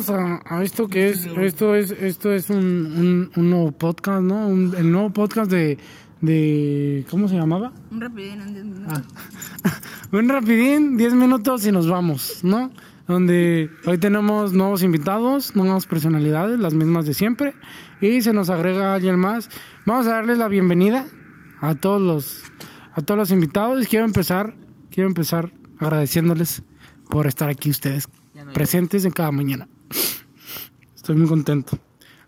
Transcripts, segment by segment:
bienvenidos a, a esto que es, esto es, esto es un, un, un nuevo podcast, ¿no? Un- el nuevo podcast de, de, ¿cómo se llamaba? Un rapidín en 10 minutos. Ah. un rapidín, 10 minutos y nos vamos, ¿no? Donde hoy tenemos nuevos invitados, nuevas personalidades, las mismas de siempre, y se nos agrega alguien más. Vamos a darles la bienvenida a todos los, a todos los invitados. Quiero empezar, quiero empezar agradeciéndoles por estar aquí ustedes presentes en cada mañana. Estoy muy contento.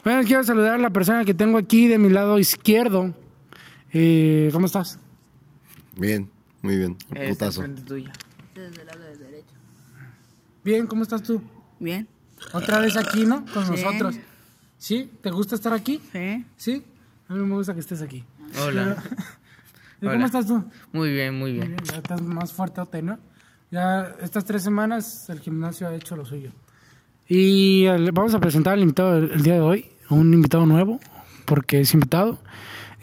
Bueno, quiero saludar a la persona que tengo aquí de mi lado izquierdo. Eh, ¿Cómo estás? Bien, muy bien. Esta Putazo. frente tuya. Desde el lado de derecho. Bien, ¿cómo estás tú? Bien. Otra vez aquí, ¿no? Con Sí. nosotros. ¿Sí? ¿Te gusta estar aquí? Sí. ¿Sí? A mí me gusta que estés aquí. Hola. ¿Y ¿Cómo Hola. estás tú? Muy bien, muy bien. Ya estás más fuerte, ¿no? Ya estas tres semanas el gimnasio ha hecho lo suyo. Y el- vamos a presentar al invitado el, día de hoy, un invitado nuevo, porque es invitado.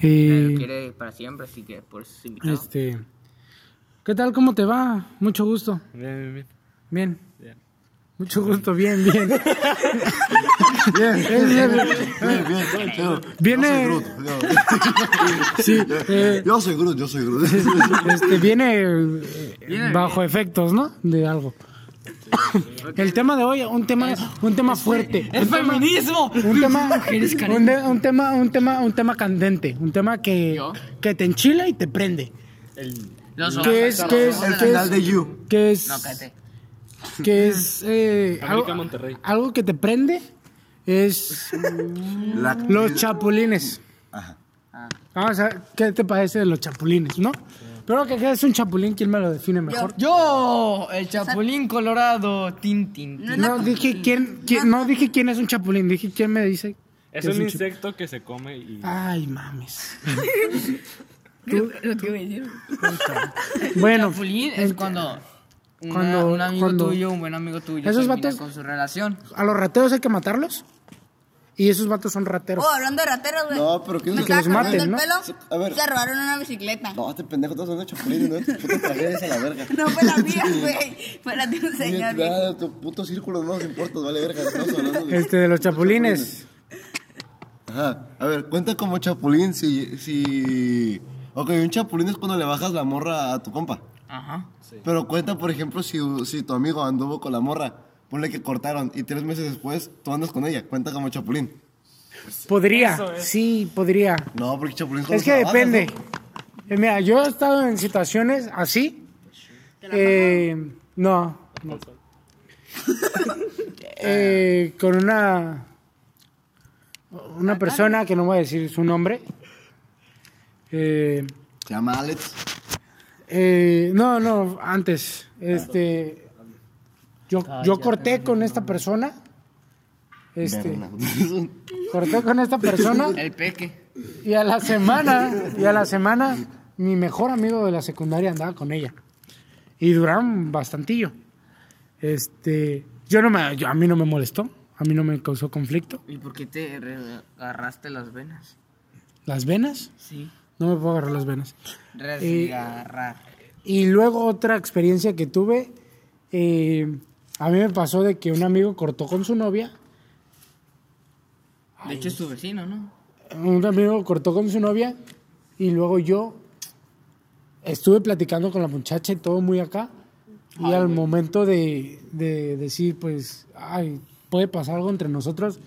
Eh, quiere para siempre, así que por eso es invitado. este, ¿Qué tal? ¿Cómo te va? Mucho gusto. Bien, bien, bien. Bien. Mucho gusto, bien, bien. Bien, bien, bien. bien, bien. Yo, Viene- Yo soy Groot. Yo, Sí, eh, yo soy Groot, yo soy Groot. este, viene eh, bajo efectos, ¿no? De algo. El tema de hoy, un tema, un tema fuerte. ¡Es un tema- feminismo! un tema, un, de- un tema, un tema, un tema candente, un tema que, que te enchila y te prende. Los ¿Qué es, qué es, El qué final es, de You. qué es, No, cállate. qué es, eh, algo, América Monterrey. algo que te prende es La- los chapulines. Ajá. Vamos a ver qué te parece de los chapulines, ¿no? Pero que qué es un chapulín, ¿quién me lo define mejor? Yo, el Chapulín Colorado, tin, tin, tin. No dije quién, quién- no dije quién es un chapulín, dije quién me dice. Es un insecto que se come y. Ay, mames. Lo que voy a decir. Bueno, Chapulín es cuando, una- cuando- un amigo cuando- tuyo, un buen amigo tuyo, Esos termina vatos- con su relación. a los rateros hay que matarlos. Y esos vatos son rateros. Oh, hablando de rateros, güey. No, pero ¿quién Me es que estaba los maten, el no? pelo. A ver. Se robaron una bicicleta. No, este pendejo, todos son chapulines, ¿no? Puta tragedia es a la verga. No fue la mía, güey. Fue la de un señor. Nada, tu puto círculo no nos importa, vale verga. Estamos hablando de... Este, de los chapulines. Ajá. A ver, cuenta como chapulín si, si... Ok, un chapulín es cuando le bajas la morra a tu compa. Ajá. Pero cuenta, por ejemplo, si, si tu amigo anduvo con la morra, ponle que cortaron y tres meses después tú andas con ella, cuenta como chapulín. Podría, es. sí, podría. No, porque chapulín Es que depende. ¿no? Eh, Mira, yo he estado en situaciones así. Eh, no. no. Eh, con una una persona que no voy a decir su nombre. Eh, Se llama Alex. eh, no, no, antes. Este, yo, yo corté con esta persona. Este, corté con esta persona. El peque. Y a la semana, y a la semana, mi mejor amigo de la secundaria andaba con ella. Y duraron bastantillo. Este, yo no me, yo- a mí no me molestó, a mí no me causó conflicto. ¿Y por qué te agarraste las venas? Las venas, Sí. no me puedo agarrar las venas. Resgarrar. Y luego otra experiencia que tuve, eh, a mí me pasó de que un amigo cortó con su novia. De hecho, es tu vecino, ¿no? Un amigo cortó con su novia y luego yo estuve platicando con la muchacha y todo muy acá. Y al momento de, de decir, pues, ay, puede pasar algo entre nosotros,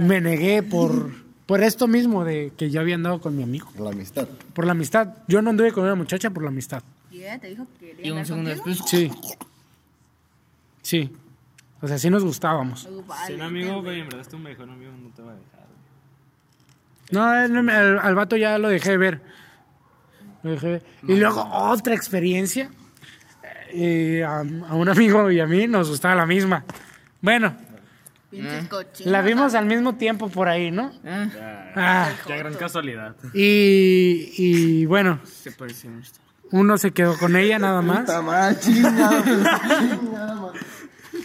me negué por, por esto mismo de que ya había andado con mi amigo. La amistad. Por la amistad. Yo no anduve con una muchacha por la amistad. Y ella te dijo que quería Y un segundo contigo. después. Sí. Sí. O sea, sí nos gustábamos. Ocupa, Si un amigo, güey. en verdad es tu mejor amigo, no te va a dejar. güey. No, al, al vato ya lo dejé ver. Lo dejé ver. Y luego otra experiencia. Eh, a, a un amigo y a mí nos gustaba la misma. Bueno, cochinos. la vimos al mismo tiempo por ahí, ¿no? Ah, Ya, Ah, qué gran casualidad. y, y bueno, se mucho. uno se quedó con ella nada más. Está mal, chingada. Chingada, man.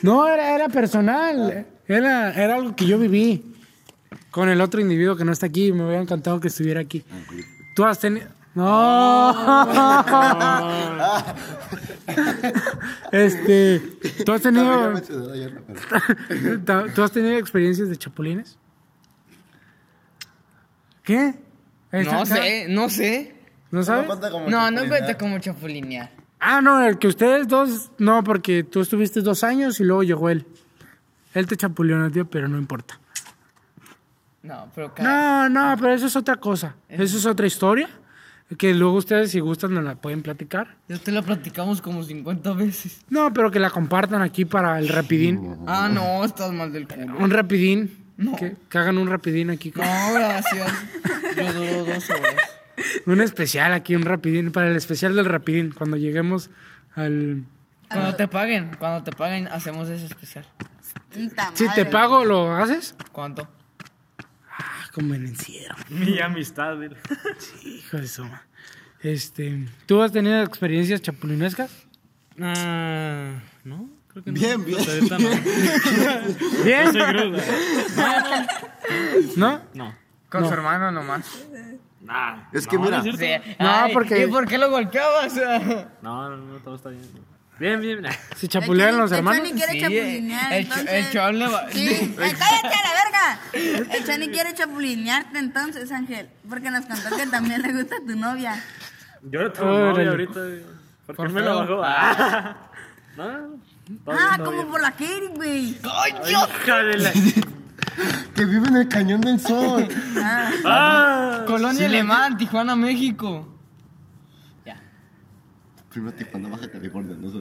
No, era, era personal. Era, era algo que yo viví con el otro individuo que no está aquí. Me hubiera encantado que estuviera aquí. ¿Tú has tenido...? No. este, ¿tú has tenido ¿tú has tenido experiencias de chapulines? ¿Qué? No sé, no sé. ¿No No sabes? No, no cuenta como chapulinear. Ah, no, el que ustedes dos, no, porque tú estuviste dos años y luego llegó él. Él te chapulió, tío, pero no importa. No, pero cada... No, no, pero eso es otra cosa. Eso es otra historia. Que luego ustedes, si gustan, nos la pueden platicar. Ya te lo platicamos como 50 veces. No, pero que la compartan aquí para el rapidín. Ah, no, estás mal del culo. Un rapidín. No. Que, que hagan un rapidín aquí. con- No, gracias. Yo duro dos horas. Un especial aquí, un rapidín. Para el especial del rapidín. Cuando lleguemos al... Cuando te paguen, cuando te paguen, hacemos ese especial. Si te pago, ¿lo haces? ¿Cuánto? Ah, convenenciero. Mi amistad, dile. Hijo de suma. Este, ¿tú has tenido experiencias chapulinescas? Ah, no, creo que no. Bien, bien. Hasta no. ¿Bien? Soy gruda. ¿No? No. Con su hermano nomás. Nah, Es que no, mira. no Ay, porque- ¿Y por qué lo golpeabas? No, no, no, todo está bien. Bien, bien. bien. ¿Se chapulean los El hermanos? Chani quiere Sí, chapulinear, el entonces... el va- Sí, eh, cállate a la verga. El Chani quiere chapulinearte entonces, Ángel, porque nos contó que también le gusta tu novia. Yo no tengo novia ahorita. ¿Por qué me la bajó? Ah. No, todo Ah, como por la Katie, güey. ¡Ay, Que vive en el cañón del sol. Ah. Colonia Alemán, Tijuana, México. Ya. Primero Tijuana, Baja California, no sé.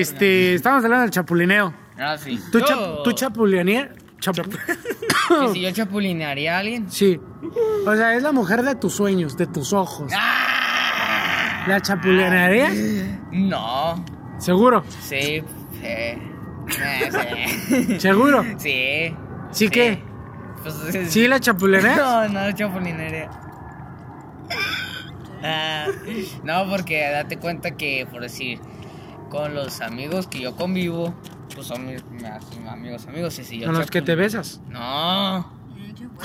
Este, estamos hablando del chapulineo. Ah, sí. ¿Tú, Yo- cha- tú chapulinearías? Chapu- que si yo chapulinearía a alguien. sí. O sea, es la mujer de tus sueños, de tus ojos. ¿La chapulinearías? No. Seguro, Sí. Sí. Sí. seguro. Sí. ¿Sí qué? Pues, es- ¿Sí la chapulinearías? No, no, chapulinearía. Ah, no, porque date cuenta que, por decir, con los amigos que yo convivo, pues son mis, mis amigos, amigos. Y si yo Con los que te besas. No.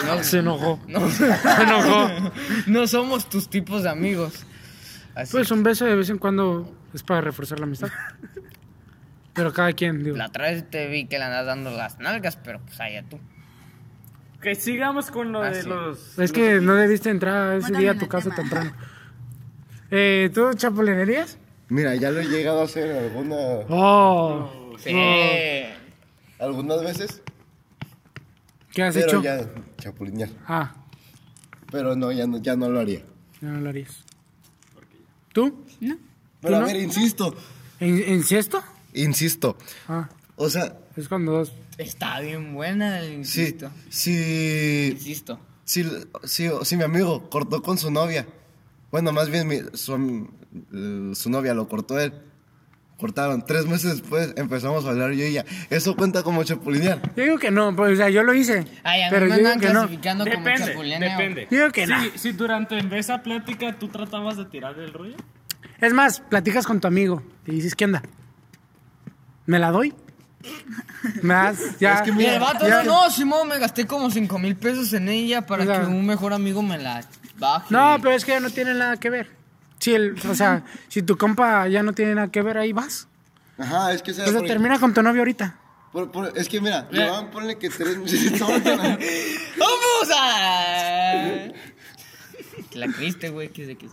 No, Se enojó. no. Se enojó. no somos tus tipos de amigos. Así. Pues un beso de vez en cuando es para reforzar la amistad. Pero cada quien, digo. La otra vez te vi que le andas dando las nalgas, pero pues allá tú. Que sigamos con lo Ah, de sí. Es los. Pues que no debiste entrar ese día a tu casa tema. temprano. Eh, ¿Tú chapulinearías? Mira, ya lo he llegado a hacer alguna, Oh. Sí. algunas veces. ¿Qué has Pero hecho? ya, chapulinear. Ah, Pero no, ya no, ya no lo haría. ya no lo harías. ¿Tú? Pero a no? ver, insisto, ¿En, ¿Incesto? Insisto. Ah, O sea, es cuando dos. Está bien buena el si, insisto. si, Insisto. si, si, si mi amigo cortó con su novia, bueno, más bien mi- su, su novia lo cortó él. Cortaron. Tres meses después empezamos a hablar yo y ella. Eso cuenta como chapulinear. Yo digo que no, pues, o sea, yo lo hice. Ay, a mí pero me yo digo andan que no. clasificando como Depende, chapulineo. depende. Digo que si, no. si durante esa plática tú tratabas de tirar el rollo. Es más, platicas con tu amigo y dices, ¿qué onda? ¿Me la doy? ¿Me das? Ya. Es que mira, el vato, ya- no, no, Simón, me gasté como 5 mil pesos en ella para O sea- que un mejor amigo me la baje. No, pero es que ya no tiene nada que ver. Si el, o sea, si tu compa ya no tiene nada que ver, ahí vas. Ajá, es que sea. O sea, por- termina con tu novio ahorita. por- por- es que mira, le van a ponerle que tres meses. ¡Vamos a...! Te la creíste, güey, que sé que...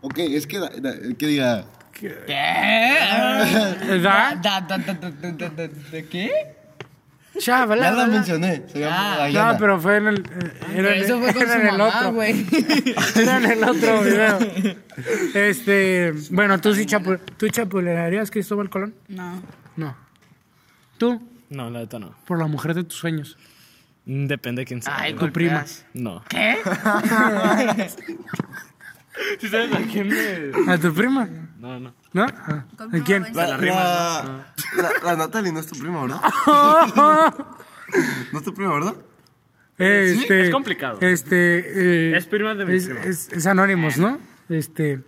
ok, es que, da- da- que diga. ¿Qué? ¿Verdad? Da, da, da, da, da, da, da, ¿De qué? Chavala. Ya la mencioné. Se llama Ah. No, pero fue en el. eh, Era, en- Eso fue con era su en el mamá, otro. güey. Era en el otro video. Este. Bueno, tú sí chapu ¿tú chapulearías Cristóbal Colón? No. No. ¿Tú? No, la neta no. Por la mujer de tus sueños. Mm, Depende de quién sea. Ay, Tu prima. No. ¿Qué? ¿Sí sabes a quién me.? ¿A tu prima? No, no. ¿No? Ah, ¿A ¿Cómo quién? La, la, la, la Natalie no es tu prima, ¿verdad? ¿No es tu prima, verdad? Este, es complicado. Este. eh, Es prima de mi es, prima. es, es Anonymous, ¿no? Este.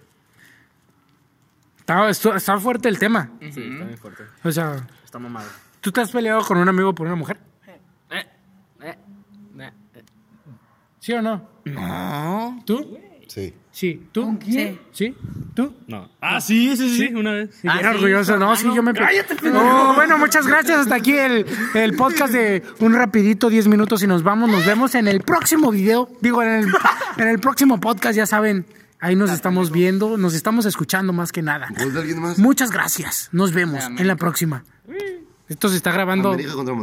Está, fuerte el tema. Sí, está muy fuerte. O sea, Está mamado. ¿tú te has peleado con un amigo por una mujer? Eh, eh, eh, eh. ¿Sí o no? No. ¿Tú? Sí. Sí. ¿Tú? Sí. ¿Sí? ¿Tú? No. Ah, sí, sí, sí, una vez. Sí, bien orgulloso, ¿no? Sí, yo me... Oh, bueno, muchas gracias. Hasta aquí el, el podcast de un rapidito, 10 minutos y nos vamos. Nos vemos en el próximo video. Digo, en el, en el próximo podcast, ya saben. Ahí nos estamos viendo, nos estamos escuchando más que nada. ¿Gol de alguien más? Muchas gracias. Nos vemos en la próxima. Esto se está grabando. América contra